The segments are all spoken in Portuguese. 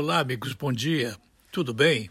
Olá, amigos, bom dia. Tudo bem?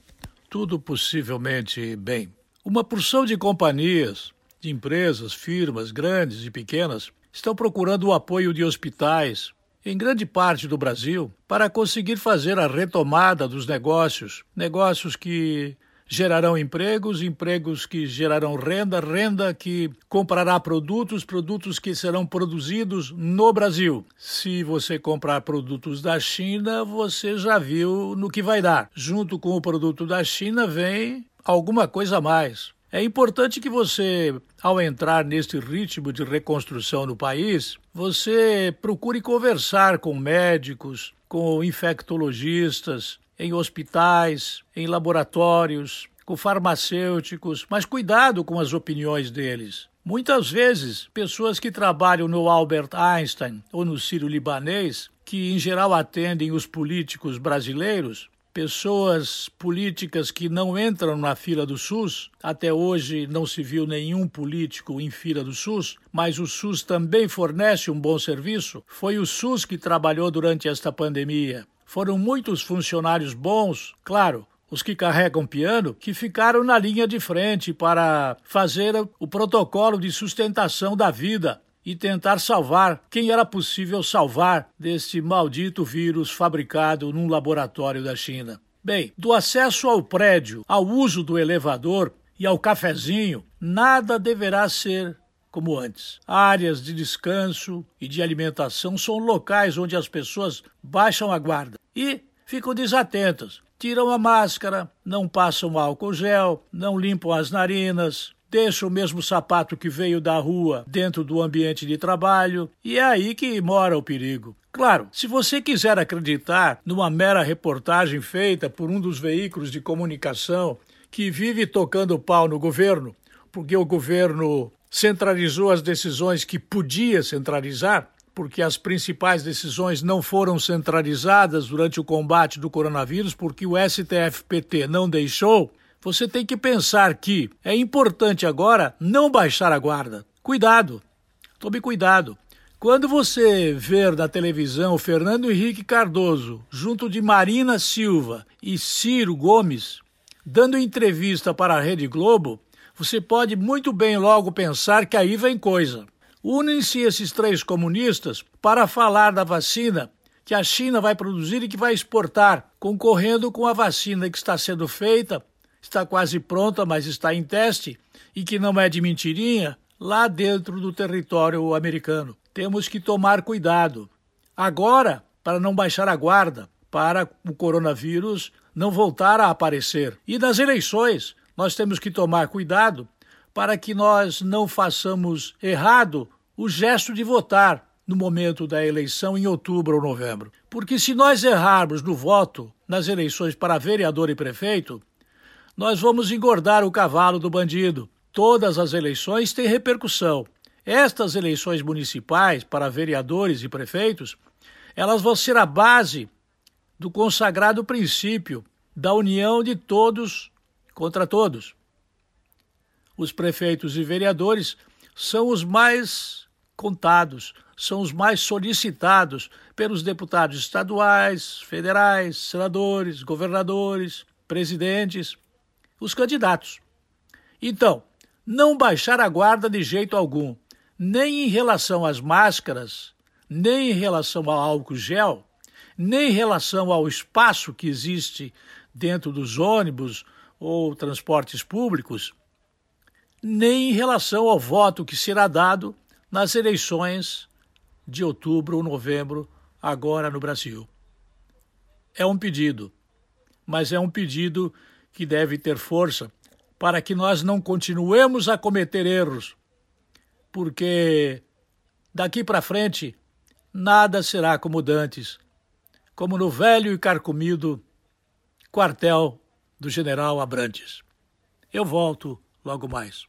Tudo possivelmente bem. Uma porção de companhias, de empresas, firmas grandes e pequenas estão procurando o apoio de hospitais, em grande parte do Brasil, para conseguir fazer a retomada dos negócios, negócios que gerarão empregos, empregos que gerarão renda, renda que comprará produtos, produtos que serão produzidos no Brasil. Se você comprar produtos da China, você já viu no que vai dar. Junto com o produto da China vem alguma coisa a mais. É importante que você, ao entrar neste ritmo de reconstrução no país, você procure conversar com médicos, com infectologistas, em hospitais, em laboratórios, com farmacêuticos, mas cuidado com as opiniões deles. Muitas vezes, pessoas que trabalham no Albert Einstein ou no Ciro Libanês, que em geral atendem os políticos brasileiros, pessoas políticas que não entram na fila do SUS. Até hoje não se viu nenhum político em fila do SUS, mas o SUS também fornece um bom serviço. Foi o SUS que trabalhou durante esta pandemia. Foram muitos funcionários bons, claro, os que carregam piano, que ficaram na linha de frente para fazer o protocolo de sustentação da vida e tentar salvar quem era possível salvar deste maldito vírus fabricado num laboratório da China. Bem, do acesso ao prédio, ao uso do elevador e ao cafezinho, nada deverá ser como antes. Áreas de descanso e de alimentação são locais onde as pessoas baixam a guarda e ficam desatentas. Tiram a máscara, não passam álcool gel, não limpam as narinas, deixam o mesmo sapato que veio da rua dentro do ambiente de trabalho, e é aí que mora o perigo. Claro, se você quiser acreditar numa mera reportagem feita por um dos veículos de comunicação que vive tocando pau no governo, porque o governo centralizou as decisões que podia centralizar, porque as principais decisões não foram centralizadas durante o combate do coronavírus, porque o STF-PT não deixou, você tem que pensar que é importante agora não baixar a guarda. Cuidado, tome cuidado. Quando você ver na televisão Fernando Henrique Cardoso junto de Marina Silva e Ciro Gomes dando entrevista para a Rede Globo, você pode muito bem logo pensar que aí vem coisa. Unem-se esses três comunistas para falar da vacina que a China vai produzir e que vai exportar, concorrendo com a vacina que está sendo feita, está quase pronta, mas está em teste e que não é de mentirinha, lá dentro do território americano. Temos que tomar cuidado. Agora, para não baixar a guarda, para o coronavírus não voltar a aparecer. E nas eleições, nós temos que tomar cuidado para que nós não façamos errado o gesto de votar no momento da eleição em outubro ou novembro. Porque se nós errarmos no voto nas eleições para vereador e prefeito, nós vamos engordar o cavalo do bandido. Todas as eleições têm repercussão. Estas eleições municipais para vereadores e prefeitos, elas vão ser a base do consagrado princípio da união de todos contra todos. Os prefeitos e vereadores são os mais contados, são os mais solicitados pelos deputados estaduais, federais, senadores, governadores, presidentes, os candidatos. Então, não baixar a guarda de jeito algum, nem em relação às máscaras, nem em relação ao álcool gel, nem em relação ao espaço que existe dentro dos ônibus ou transportes públicos, nem em relação ao voto que será dado nas eleições de outubro ou novembro, agora no Brasil. É um pedido, mas é um pedido que deve ter força para que nós não continuemos a cometer erros, porque daqui para frente nada será como dantes, como no velho e carcomido quartel do general Abrantes. Eu volto logo mais.